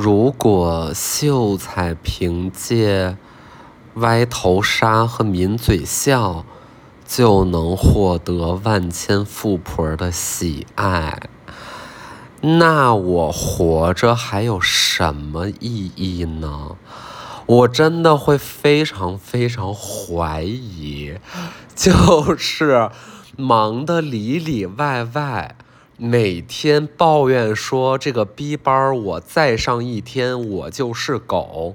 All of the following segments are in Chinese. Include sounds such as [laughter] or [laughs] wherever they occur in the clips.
如果秀才凭借歪头杀和抿嘴笑就能获得万千富婆的喜爱，那我活着还有什么意义呢？我真的会非常非常怀疑，就是忙得里里外外，每天抱怨说这个逼班我再上一天我就是狗，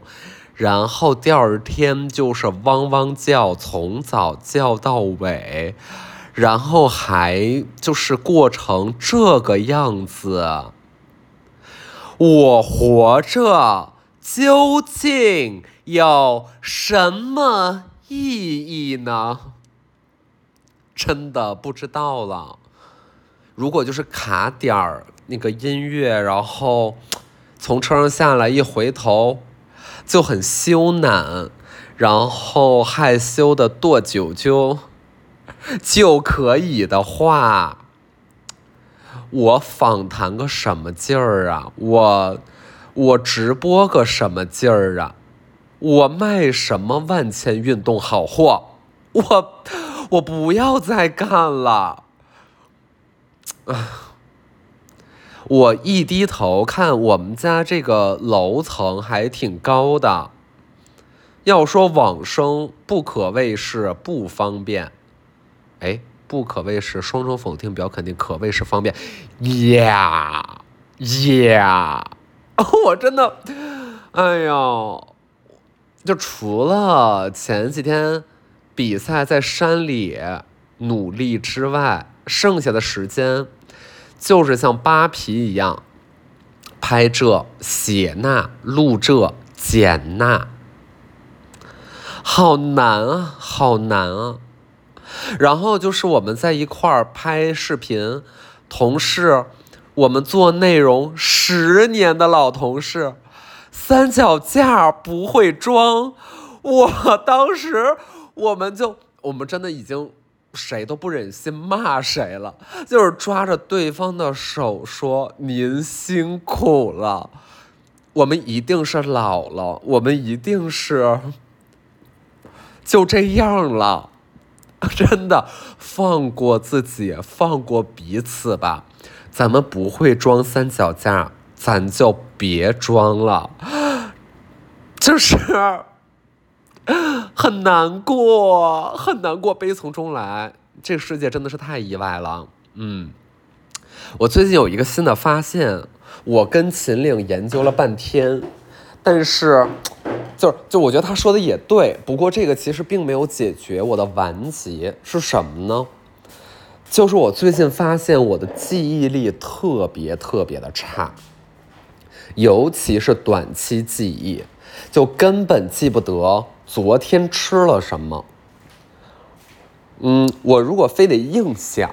然后第二天就是汪汪叫，从早叫到尾，然后还就是过成这个样子，我活着。究竟有什么意义呢？真的不知道了。如果就是卡点儿那个音乐，然后 [tsk] 从车上下来一回头就很羞赧，然后害羞的跺脚脚 [laughs] 就可以的话，我访谈个什么劲儿啊？我。我直播个什么劲儿啊？我卖什么万千运动好货？我我不要再干了！啊！[laughs] 我一低头看我们家这个楼层还挺高的，要说往生不可谓是不方便，哎，不可谓是双重否定表肯定，可谓是方便呀呀！[laughs] 我真的，哎呦，就除了前几天比赛在山里努力之外，剩下的时间就是像扒皮一样拍这、写那、录这、剪那，好难啊，好难啊！然后就是我们在一块儿拍视频，同事。我们做内容十年的老同事，三脚架不会装。我当时，我们就，我们真的已经谁都不忍心骂谁了，就是抓着对方的手说：“您辛苦了，我们一定是老了，我们一定是就这样了。[laughs] ”真的，放过自己，放过彼此吧。咱们不会装三脚架，咱就别装了，[laughs] 就是 [laughs] 很难过，很难过，悲从中来。这个世界真的是太意外了。嗯，我最近有一个新的发现，我跟秦岭研究了半天，但是，就是就我觉得他说的也对，不过这个其实并没有解决我的顽疾是什么呢？就是我最近发现我的记忆力特别特别的差，尤其是短期记忆，就根本记不得昨天吃了什么。嗯，我如果非得硬想，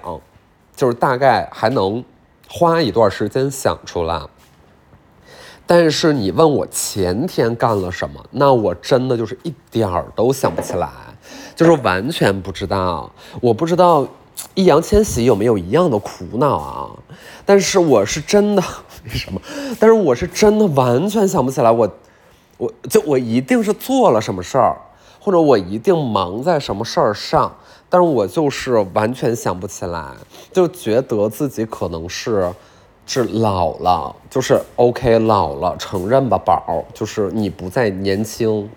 就是大概还能花一段时间想出来。但是你问我前天干了什么，那我真的就是一点儿都想不起来，就是完全不知道，我不知道。易烊千玺有没有一样的苦恼啊？但是我是真的 [laughs] 为什么？但是我是真的完全想不起来，我，我就我一定是做了什么事儿，或者我一定忙在什么事儿上，但是我就是完全想不起来，就觉得自己可能是是老了，就是 OK 老了，承认吧，宝，就是你不再年轻，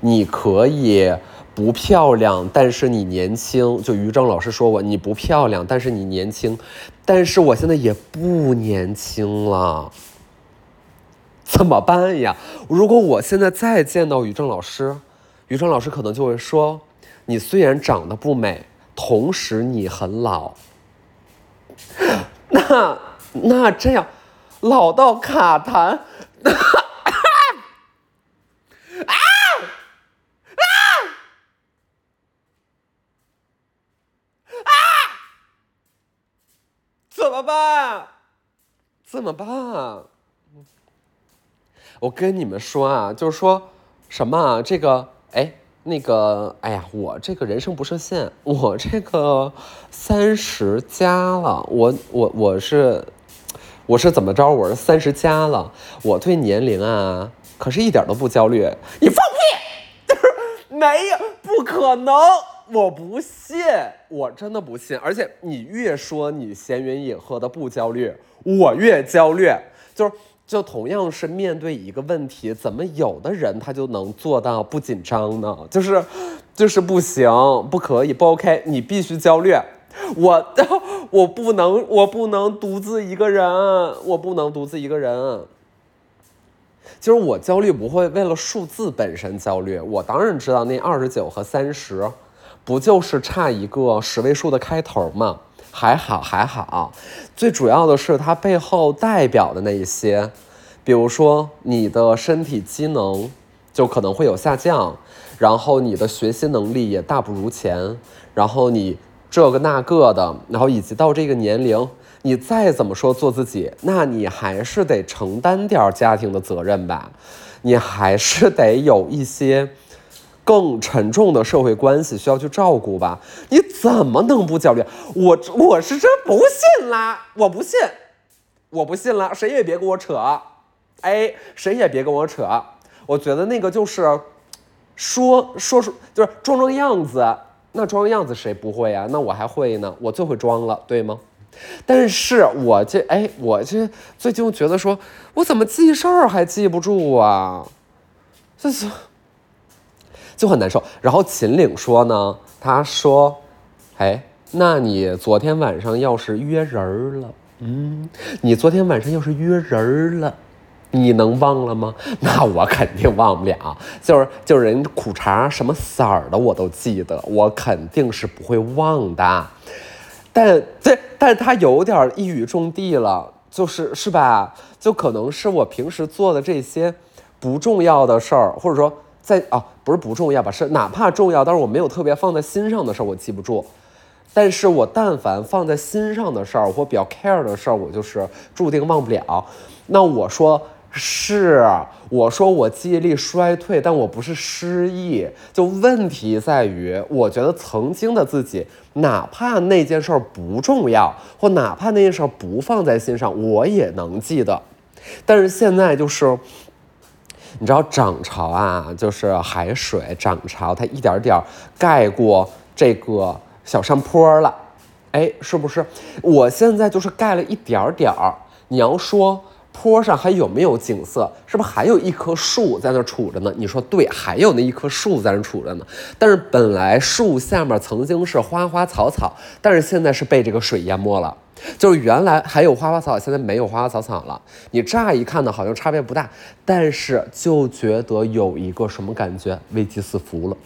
你可以。不漂亮，但是你年轻。就于正老师说过，你不漂亮，但是你年轻。但是我现在也不年轻了，怎么办呀？如果我现在再见到于正老师，于正老师可能就会说：“你虽然长得不美，同时你很老。” [gasps] 那那这样，老到卡痰。啊啊啊怎么办？怎么办？我跟你们说啊，就是说什么啊这个哎那个哎呀，我这个人生不设限，我这个三十加了，我我我是我是怎么着？我是三十加了，我对年龄啊，可是一点都不焦虑。你放屁！就是没有，不可能，我不信，我真的不信。而且你越说你闲云野鹤的不焦虑，我越焦虑。就是，就同样是面对一个问题，怎么有的人他就能做到不紧张呢？就是，就是不行，不可以，不 OK，你必须焦虑。我 [laughs] 我不能，我不能独自一个人，我不能独自一个人。其实我焦虑不会为了数字本身焦虑，我当然知道那二十九和三十，不就是差一个十位数的开头吗？还好还好，最主要的是它背后代表的那一些，比如说你的身体机能就可能会有下降，然后你的学习能力也大不如前，然后你。这个那个的，然后以及到这个年龄，你再怎么说做自己，那你还是得承担点家庭的责任吧，你还是得有一些更沉重的社会关系需要去照顾吧。你怎么能不焦虑？我我是真不信啦，我不信，我不信了，谁也别跟我扯，哎，谁也别跟我扯。我觉得那个就是说说说，就是装装样子。那装样子谁不会呀？那我还会呢，我最会装了，对吗？但是我这哎，我这最近觉得说，我怎么记事儿还记不住啊？这是就很难受。然后秦岭说呢，他说，哎，那你昨天晚上要是约人了，嗯，你昨天晚上要是约人了。你能忘了吗？[laughs] 那我肯定忘不了，就是就是人苦茶什么色儿的我都记得，我肯定是不会忘的。但这但他有点一语中的了，就是是吧？就可能是我平时做的这些不重要的事儿，或者说在啊不是不重要吧，是哪怕重要，但是我没有特别放在心上的事儿，我记不住。但是我但凡放在心上的事儿，或比较 care 的事儿，我就是注定忘不了。那我说。是，我说我记忆力衰退，但我不是失忆。就问题在于，我觉得曾经的自己，哪怕那件事儿不重要，或哪怕那件事儿不放在心上，我也能记得。但是现在就是，你知道涨潮啊，就是海水涨潮，它一点点盖过这个小山坡了。哎，是不是？我现在就是盖了一点点儿。你要说。坡上还有没有景色？是不是还有一棵树在那杵着呢？你说对，还有那一棵树在那杵着呢。但是本来树下面曾经是花花草草，但是现在是被这个水淹没了。就是原来还有花花草草，现在没有花花草草了。你乍一看呢，好像差别不大，但是就觉得有一个什么感觉？危机四伏了，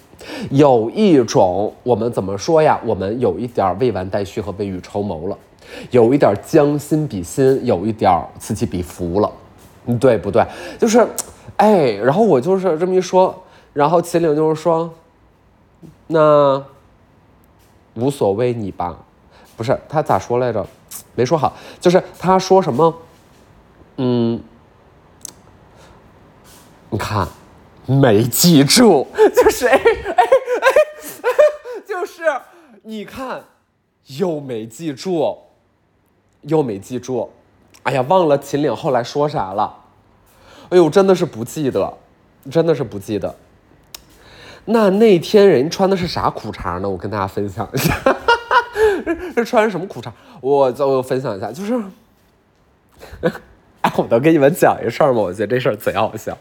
有一种我们怎么说呀？我们有一点未完待续和未雨绸缪了。有一点将心比心，有一点此起彼伏了，对不对？就是，哎，然后我就是这么一说，然后秦岭就是说，那无所谓你吧，不是他咋说来着？没说好，就是他说什么？嗯，你看，没记住，就是 [laughs] 哎哎哎，就是你看，又没记住。又没记住，哎呀，忘了秦岭后来说啥了。哎呦，真的是不记得，真的是不记得。那那天人穿的是啥裤衩呢？我跟大家分享一下，[laughs] 这穿什么裤衩？我我分享一下，就是，哎，我能给你们讲一事儿吗？我觉得这事儿贼好笑。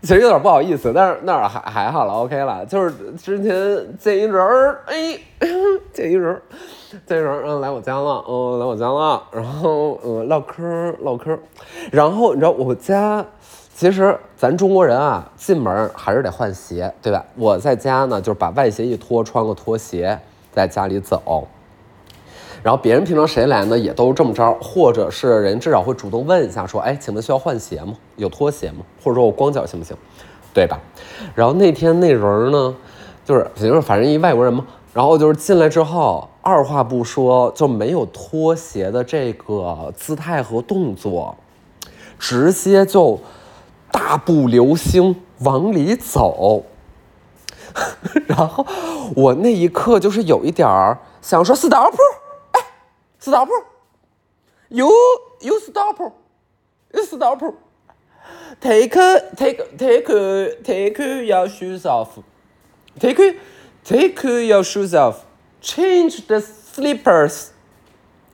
其实有点不好意思，但是那儿还还好了，OK 了。就是之前见一人儿，哎，见一人这，人，嗯，来我家了，嗯，来我家了，然后嗯，唠嗑唠嗑，然后你知道我家，其实咱中国人啊，进门还是得换鞋，对吧？我在家呢，就是把外鞋一脱，穿个拖鞋在家里走。然后别人平常谁来呢，也都这么着，或者是人至少会主动问一下，说，哎，请问需要换鞋吗？有拖鞋吗？或者说我光脚行不行？对吧？然后那天那人呢，就是就是反正一外国人嘛，然后就是进来之后，二话不说就没有脱鞋的这个姿态和动作，直接就大步流星往里走，然后我那一刻就是有一点儿想说 “stop”，“stop”，“you you stop, you stop. Take take take take your shoes off. Take take your shoes off. Change the slippers.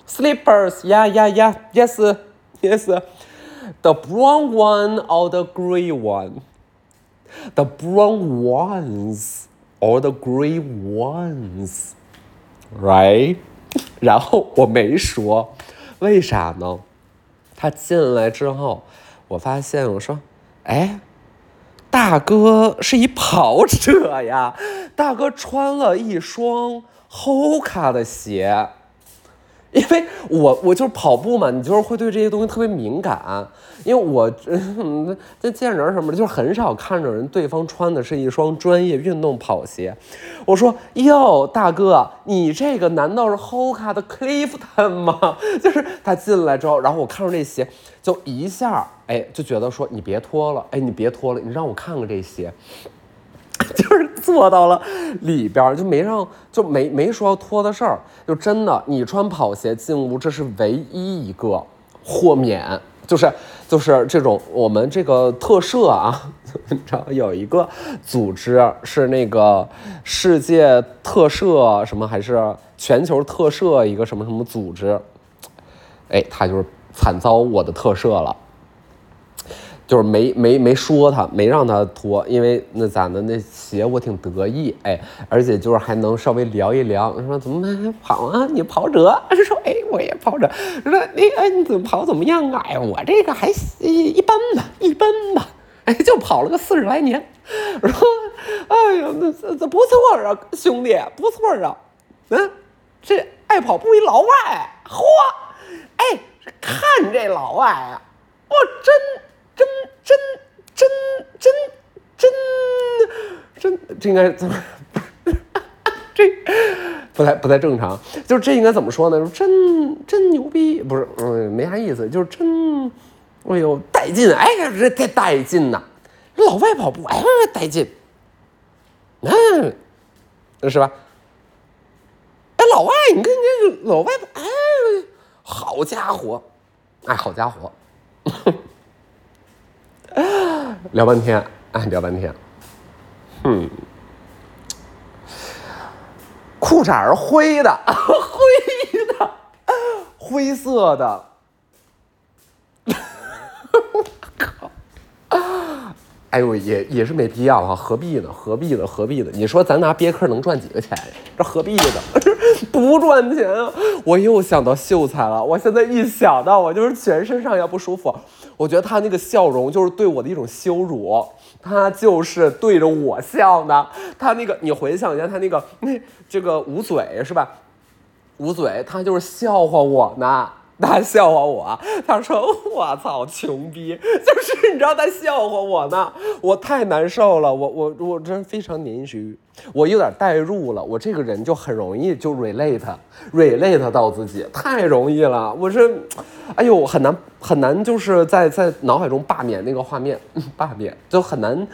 Slippers. Yeah yeah yeah. Yes yes. The brown one or the gray one. The brown ones or the gray ones. Right? 然后我没说，为啥呢？他进来之后，我发现我说，哎，大哥是一跑者呀，大哥穿了一双 Hoka 的鞋。因为我我就是跑步嘛，你就是会对这些东西特别敏感。因为我这见人什么的，就是很少看着人对方穿的是一双专业运动跑鞋。我说哟，大哥，你这个难道是 Hoka [laughs] 的 Clifton 吗？就是他进来之后，然后我看着这鞋，就一下哎就觉得说你别脱了，哎你别脱了，你让我看看这鞋。[laughs] 就是做到了里边，就没让，就没没说要脱的事儿。就真的，你穿跑鞋进屋，这是唯一一个豁免，就是就是这种我们这个特赦啊，[laughs] 你知道有一个组织是那个世界特赦什么还是全球特赦一个什么什么组织，哎，他就是惨遭我的特赦了。就是没没没说他，没让他脱，因为那咋的？那鞋我挺得意，哎，而且就是还能稍微聊一聊。说怎么跑啊？你跑者？[laughs] 说哎，我也跑者。说那个你怎么跑怎么样啊？我这个还一般吧，一般吧。[laughs] 哎，就跑了个四十来年。说哎呀，那这这不错啊，兄弟，不错啊。嗯，这爱跑步一老外，嚯，哎，看这老外啊，我真。真真真真真，这应该怎么？这不太不太正常。就是这应该怎么说呢？真真牛逼，不是？嗯，没啥意思。就是真，哎呦，带劲！哎呀，这太带劲呐！老外跑步，哎，带劲。嗯，是吧？哎，老外，你看你这老外，哎，好家伙，哎，好家伙。[laughs] 聊半天，哎，聊半天，嗯，裤衩是灰的，[laughs] 灰的，[laughs] 灰色的，我靠，哎呦，也也是没必要啊，何必呢？何必呢？何必呢？你说咱拿别克能赚几个钱呀？这何必呢？[laughs] 不赚钱啊！我又想到秀才了，我现在一想到，我就是全身上下不舒服。我觉得他那个笑容就是对我的一种羞辱，他就是对着我笑的。他那个，你回想一下，他那个那这个捂嘴是吧？捂嘴，他就是笑话我呢。他笑话我，他说：“我操，穷逼！” [laughs] 就是你知道他笑话我呢，我太难受了，我我我真非常年虚，我有点代入了，我这个人就很容易就 relate relate 到自己，太容易了，我是，哎呦，很难很难，就是在在脑海中罢免那个画面，[laughs] 罢免就很难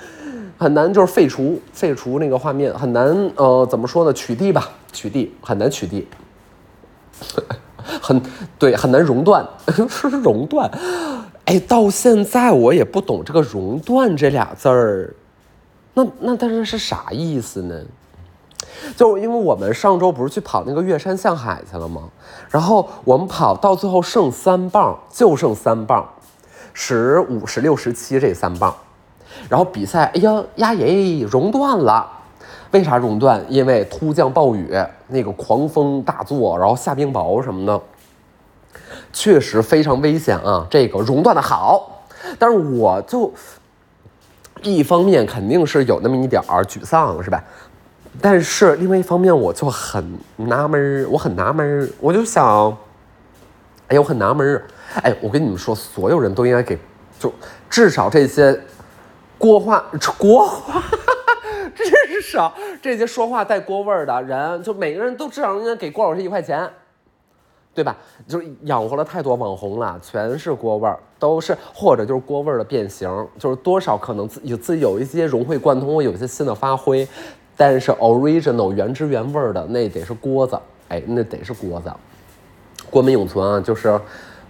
很难，就是废除废除那个画面，很难呃怎么说呢？取缔吧，取缔很难取缔。[laughs] 很对，很难熔断，[laughs] 是熔断。哎，到现在我也不懂这个“熔断”这俩字儿，那那但是是啥意思呢？就因为我们上周不是去跑那个岳山向海去了吗？然后我们跑到最后剩三棒，就剩三棒，十五、十六、十七这三棒。然后比赛，哎呀呀耶，熔断了。为啥熔断？因为突降暴雨，那个狂风大作，然后下冰雹什么的，确实非常危险啊！这个熔断的好，但是我就一方面肯定是有那么一点儿沮丧，是吧？但是另外一方面我就很纳闷儿，我很纳闷儿，我就想，哎呀，我很纳闷儿，哎，我跟你们说，所有人都应该给，就至少这些国画国画。[laughs] [laughs] 至少这些说话带锅味儿的人，就每个人都至少应该给郭老师一块钱，对吧？就是养活了太多网红了，全是锅味儿，都是或者就是锅味儿的变形，就是多少可能自有自己有一些融会贯通，有一些新的发挥，但是 original 原汁原味的那得是锅子，哎，那得是锅子。郭门永存啊，就是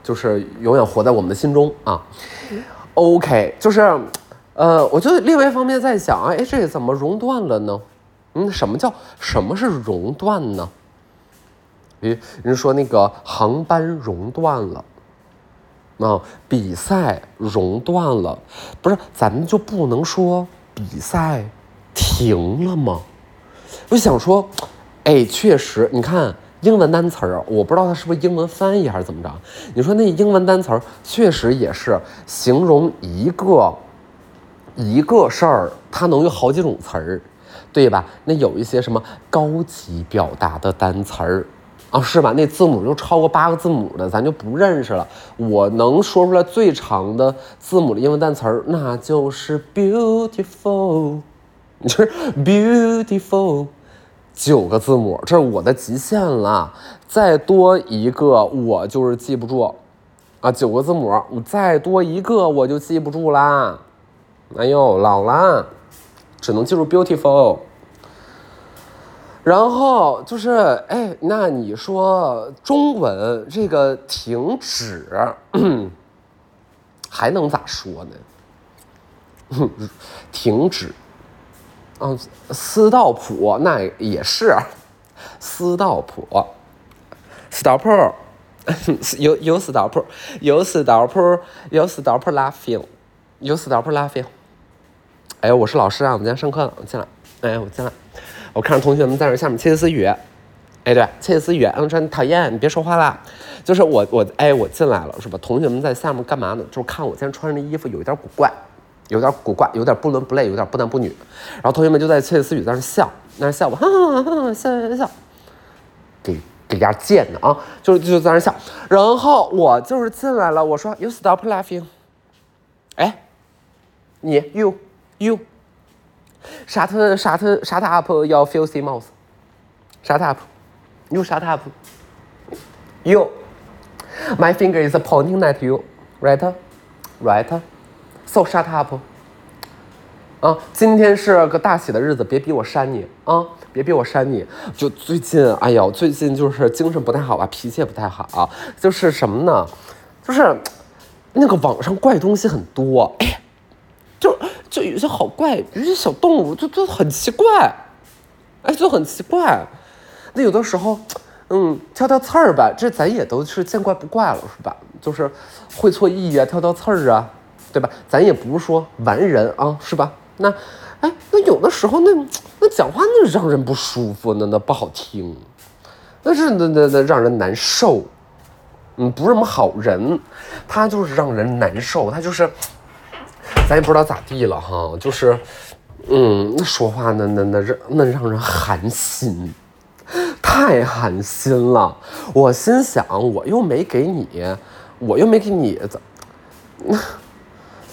就是永远活在我们的心中啊。OK，就是，呃，我就另外一方面在想，哎，这怎么熔断了呢？嗯，什么叫什么是熔断呢？比人说那个航班熔断了，啊，比赛熔断了，不是咱们就不能说比赛停了吗？我想说，哎，确实，你看英文单词儿，我不知道它是不是英文翻译还是怎么着。你说那英文单词儿确实也是形容一个一个事儿，它能有好几种词儿，对吧？那有一些什么高级表达的单词儿。啊，是吧？那字母就超过八个字母的，咱就不认识了。我能说出来最长的字母的英文单词儿，那就是 beautiful，就是 beautiful，[laughs] 九个字母，这是我的极限了。再多一个，我就是记不住。啊，九个字母，我再多一个，我就记不住啦。哎呦，老啦，只能记住 beautiful。然后就是，哎，那你说中文这个停止还能咋说呢？停止，嗯，斯道普那也是，斯道普，stop，有有 stop，有 stop，有 stop laughing，有 stop laughing。哎，我是老师啊，我们今天上课了，我进来，哎，我进来。我看着同学们在这下面窃窃私语，哎，对，窃窃私语，嗯，说讨厌，你别说话啦。就是我，我，哎，我进来了，是吧？同学们在下面干嘛呢？就是看我今天穿的衣服有一点古怪，有点古怪，有点不伦不类，有点不男不女。然后同学们就在窃窃私语在那笑，在那笑我，哈哈哈，笑笑笑，给给家贱的啊，就就在那笑。然后我就是进来了，我说 You stop laughing，哎，你 You You。Shut shut shut up your filthy mouth. Shut up. You shut up. You. My finger is pointing at you. Right? Right? So shut up. 啊，今天是个大喜的日子，别逼我扇你啊！别逼我扇你。就最近，哎呦，最近就是精神不太好吧，脾气也不太好。就是什么呢？就是那个网上怪东西很多。哎。就就有些好怪，有些小动物就就很奇怪，哎，就很奇怪。那有的时候，嗯，挑挑刺儿吧，这咱也都是见怪不怪了，是吧？就是会错意啊，挑挑刺儿啊，对吧？咱也不是说完人啊，是吧？那，哎，那有的时候那那讲话那让人不舒服，那那不好听，那是那那那让人难受。嗯，不是什么好人，他就是让人难受，他就是。咱也不知道咋地了哈，就是，嗯，说话那那那让那让人寒心，太寒心了。我心想，我又没给你，我又没给你怎，[laughs]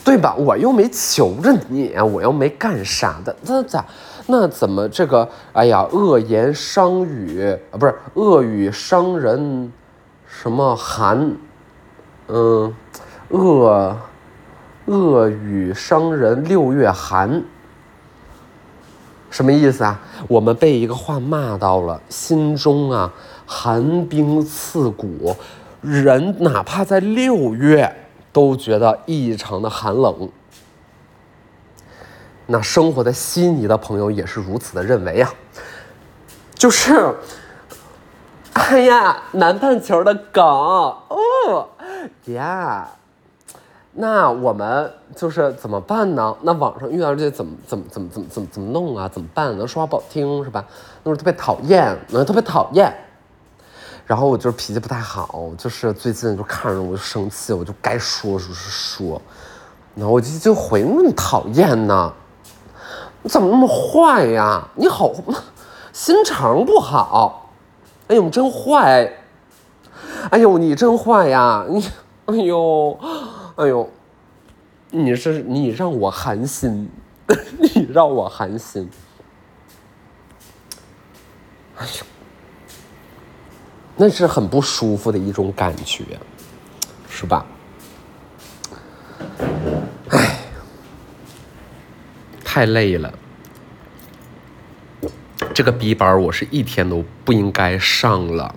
对吧？我又没求着你，我又没干啥的，那咋？那怎么这个？哎呀，恶言伤语啊，不是恶语伤人，什么寒？嗯，恶。恶语伤人六月寒，什么意思啊？我们被一个话骂到了，心中啊寒冰刺骨，人哪怕在六月都觉得异常的寒冷。那生活在悉尼的朋友也是如此的认为啊，就是，哎呀，南半球的梗哦呀。那我们就是怎么办呢？那网上遇到这些怎么怎么怎么怎么怎么怎么弄啊？怎么办？能说话不好听是吧？那是特别讨厌，那特别讨厌。然后我就是脾气不太好，就是最近就看着我就生气，我就该说说说。然后我就就回那么讨厌呢？你怎么那么坏呀？你好，心肠不好。哎呦，你真坏！哎呦，你真坏呀！你，哎呦。哎呦，你是你让我寒心，[laughs] 你让我寒心。哎呦，那是很不舒服的一种感觉，是吧？哎，太累了。这个 B 班我是一天都不应该上了，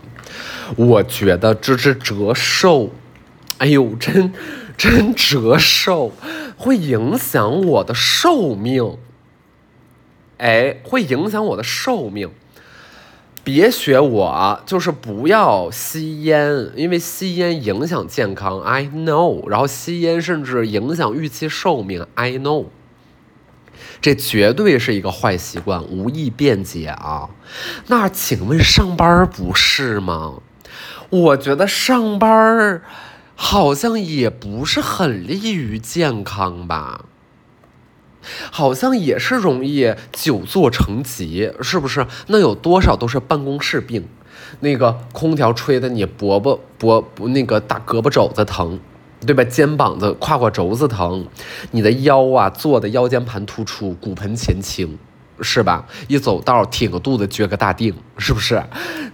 我觉得这是折寿。哎呦，真真折寿，会影响我的寿命。哎，会影响我的寿命。别学我，就是不要吸烟，因为吸烟影响健康。I know，然后吸烟甚至影响预期寿命。I know，这绝对是一个坏习惯，无意辩解啊。那请问上班不是吗？我觉得上班好像也不是很利于健康吧。好像也是容易久坐成疾，是不是？那有多少都是办公室病？那个空调吹的你脖膊脖那个大胳膊肘子疼，对吧？肩膀子胯胯轴子疼，你的腰啊坐的腰间盘突出，骨盆前倾，是吧？一走道挺个肚子撅个大腚，是不是？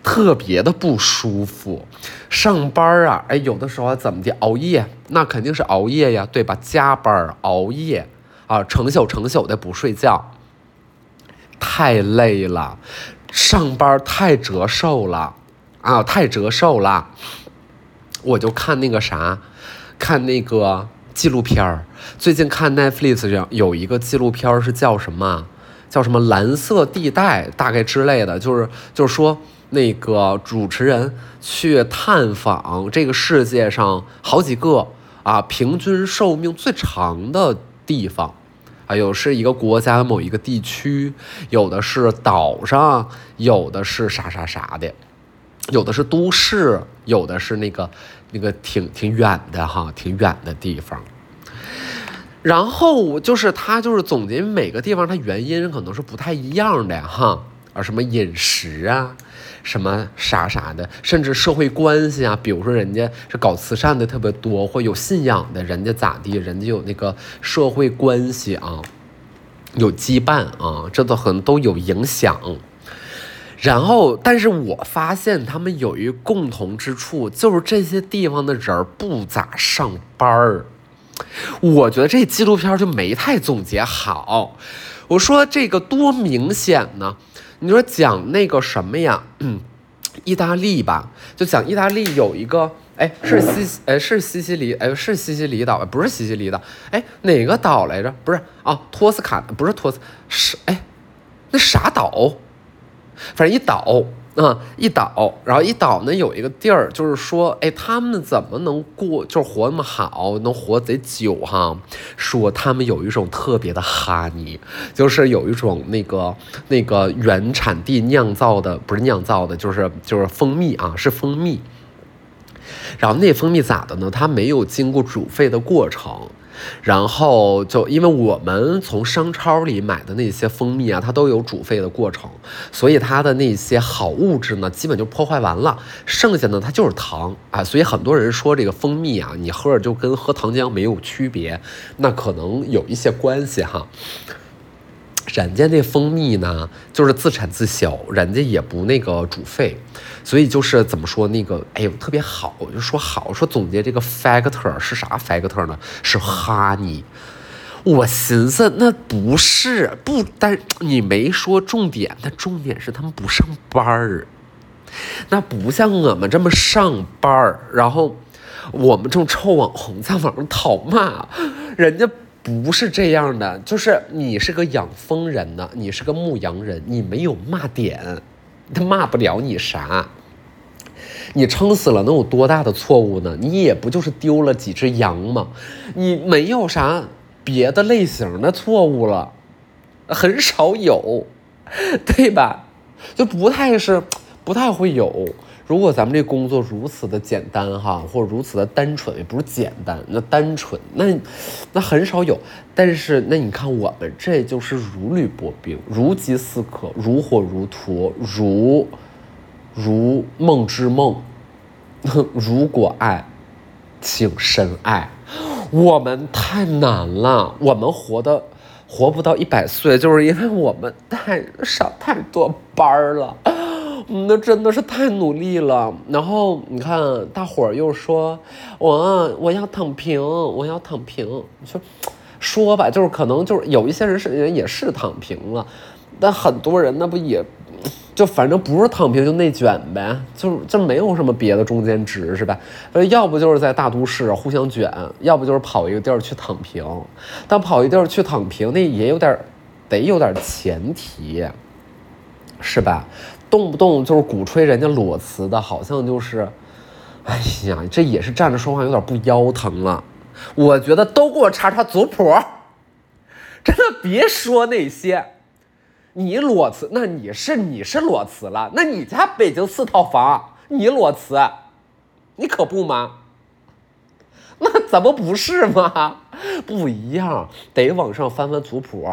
特别的不舒服。上班啊，哎，有的时候怎么的熬夜，那肯定是熬夜呀，对吧？加班熬夜。啊，成宿成宿的不睡觉，太累了，上班太折寿了，啊，太折寿了。我就看那个啥，看那个纪录片儿。最近看 Netflix 上有一个纪录片是叫什么？叫什么蓝色地带，大概之类的，就是就是说那个主持人去探访这个世界上好几个啊，平均寿命最长的。地方，啊有是一个国家某一个地区，有的是岛上，有的是啥啥啥的，有的是都市，有的是那个那个挺挺远的哈，挺远的地方。然后就是他就是总结每个地方它原因可能是不太一样的哈，啊什么饮食啊。什么啥啥的，甚至社会关系啊，比如说人家是搞慈善的特别多，或有信仰的，人家咋地，人家有那个社会关系啊，有羁绊啊，这都很都有影响。然后，但是我发现他们有一共同之处，就是这些地方的人不咋上班儿。我觉得这纪录片就没太总结好。我说这个多明显呢。你说讲那个什么呀？嗯，意大利吧，就讲意大利有一个，哎，是西，哎，是西西里，哎，是西西里岛，不是西西里岛，哎，哪个岛来着？不是啊，托斯卡，不是托斯，是哎，那啥岛？反正一岛。啊，一倒，然后一倒呢有一个地儿，就是说，哎，他们怎么能过，就是活那么好，能活贼久哈？说他们有一种特别的哈尼，就是有一种那个那个原产地酿造的，不是酿造的，就是就是蜂蜜啊，是蜂蜜。然后那蜂蜜咋的呢？它没有经过煮沸的过程。然后就因为我们从商超里买的那些蜂蜜啊，它都有煮沸的过程，所以它的那些好物质呢，基本就破坏完了，剩下呢它就是糖啊。所以很多人说这个蜂蜜啊，你喝着就跟喝糖浆没有区别，那可能有一些关系哈。人家那蜂蜜呢，就是自产自销，人家也不那个煮沸，所以就是怎么说那个，哎呦特别好，就说好说总结这个 factor 是啥 factor 呢？是 honey。我寻思那不是不但你没说重点，那重点是他们不上班儿，那不像我们这么上班儿，然后我们这种臭网红在网上讨骂人家。不是这样的，就是你是个养蜂人呢，你是个牧羊人，你没有骂点，他骂不了你啥。你撑死了能有多大的错误呢？你也不就是丢了几只羊吗？你没有啥别的类型的错误了，很少有，对吧？就不太是，不太会有。如果咱们这工作如此的简单哈，或者如此的单纯，也不是简单，那单纯，那那很少有。但是那你看我们这就是如履薄冰，如饥似渴，如火如荼，如如梦之梦。[laughs] 如果爱，请深爱。我们太难了，我们活的活不到一百岁，就是因为我们太上太多班儿了。那真的是太努力了，然后你看，大伙儿又说我我要躺平，我要躺平。你说，说吧，就是可能就是有一些人是人也是躺平了，但很多人那不也。就反正不是躺平就内卷呗，就就没有什么别的中间值是吧？呃，要不就是在大都市互相卷，要不就是跑一个地儿去躺平。但跑一地儿去躺平，那也有点得有点前提，是吧？动不动就是鼓吹人家裸辞的，好像就是，哎呀，这也是站着说话有点不腰疼了。我觉得都给我查查族谱，真的别说那些。你裸辞，那你是你是裸辞了，那你家北京四套房，你裸辞，你可不吗？那怎么不是吗？不一样，得往上翻翻族谱，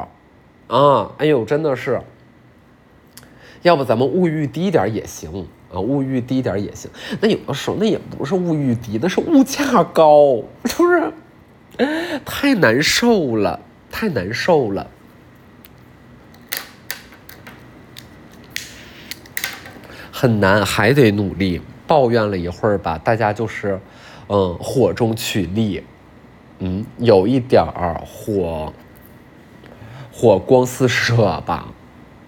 啊，哎呦，真的是，要不咱们物欲低点也行啊，物欲低点也行。那有的时候那也不是物欲低，那是物价高，是不是？太难受了，太难受了。很难，还得努力。抱怨了一会儿吧，大家就是，嗯，火中取栗，嗯，有一点儿火，火光四射吧，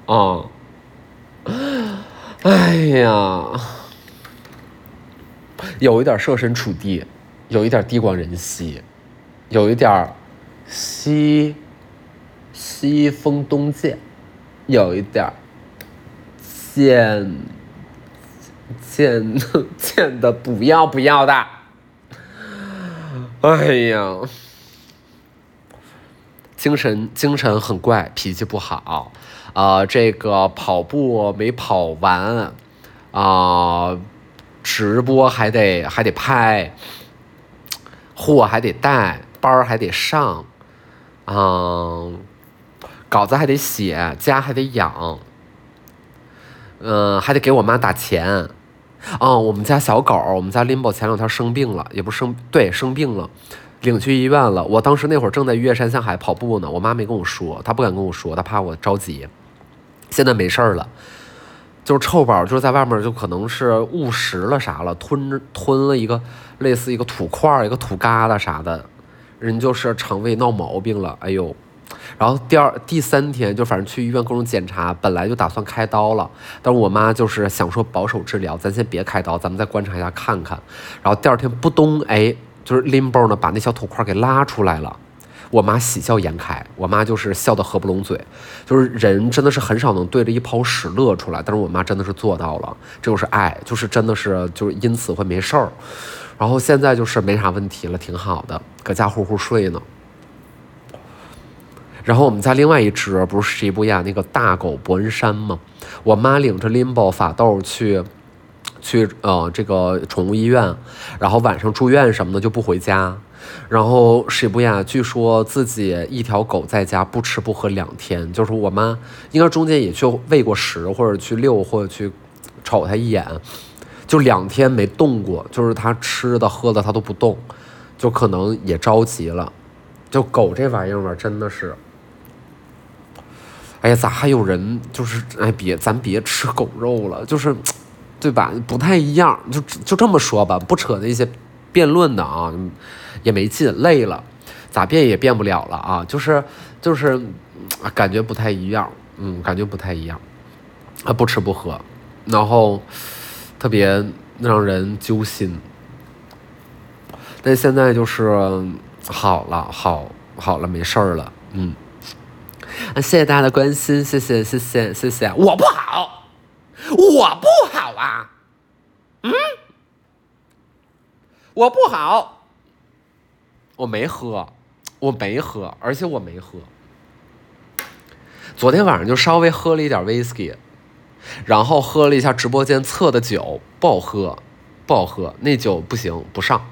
啊，[laughs] 哎呀，有一点设身处地，有一点地广人稀，有一点西西风东渐，有一点见。贱贱的不要不要的，哎呀，精神精神很怪，脾气不好，啊，这个跑步没跑完，啊，直播还得还得拍，货还得带，班还得上，嗯，稿子还得写，家还得养。嗯，还得给我妈打钱，哦，我们家小狗，我们家 Limbo 前两天生病了，也不生，对，生病了，领去医院了。我当时那会儿正在岳山向海跑步呢，我妈没跟我说，她不敢跟我说，她怕我着急。现在没事儿了，就是臭宝，就是在外面就可能是误食了啥了，吞吞了一个类似一个土块一个土疙瘩啥的，人就是肠胃闹毛病了，哎呦。然后第二、第三天就反正去医院各种检查，本来就打算开刀了，但是我妈就是想说保守治疗，咱先别开刀，咱们再观察一下看看。然后第二天不咚，哎，就是拎包呢，把那小土块给拉出来了。我妈喜笑颜开，我妈就是笑得合不拢嘴，就是人真的是很少能对着一泡屎乐出来，但是我妈真的是做到了，这就是爱，就是真的是就是因此会没事儿。然后现在就是没啥问题了，挺好的，搁家呼呼睡呢。然后我们家另外一只不是西布亚那个大狗伯恩山吗？我妈领着 Limbo 法豆去，去呃这个宠物医院，然后晚上住院什么的就不回家。然后史布亚据说自己一条狗在家不吃不喝两天，就是我妈应该中间也去喂过食或者去遛或者去瞅它一眼，就两天没动过，就是它吃的喝的它都不动，就可能也着急了。就狗这玩意儿吧，真的是。哎呀，咋还有人就是哎，别咱别吃狗肉了，就是，对吧？不太一样，就就这么说吧，不扯那些辩论的啊，也没劲，累了，咋变也变不了了啊，就是就是感觉不太一样，嗯，感觉不太一样，啊，不吃不喝，然后特别让人揪心，但现在就是好了，好好了，没事儿了，嗯。啊，谢谢大家的关心，谢谢谢谢谢谢。我不好，我不好啊，嗯，我不好，我没喝，我没喝，而且我没喝。昨天晚上就稍微喝了一点 whisky，然后喝了一下直播间测的酒，不好喝，不好喝，那酒不行，不上，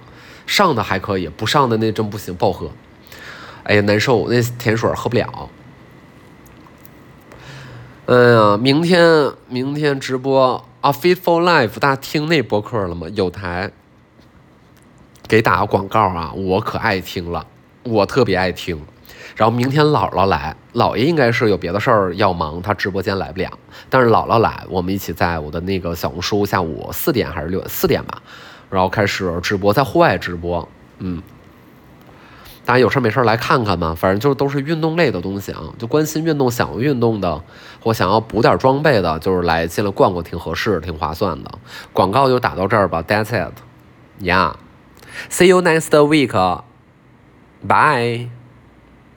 上的还可以，不上的那真不行，不好喝。哎呀，难受，那甜水喝不了。哎呀，明天明天直播啊，Fit for Life，大家听那播客了吗？有台给打个广告啊，我可爱听了，我特别爱听。然后明天姥姥来，姥爷应该是有别的事儿要忙，他直播间来不了。但是姥姥来，我们一起在我的那个小红书，下午四点还是六四点吧，然后开始直播，在户外直播，嗯。大家有事没事来看看嘛，反正就是都是运动类的东西啊，就关心运动、想要运动的，或想要补点装备的，就是来进来逛逛，挺合适、挺划算的。广告就打到这儿吧，That's See you next week. Bye.